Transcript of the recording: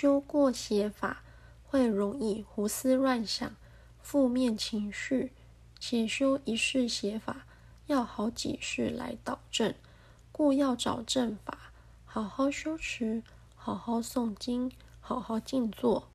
修过邪法会容易胡思乱想负面情绪且修一世邪法要好几世来导正故要找正法好好修持好好诵经好好静坐。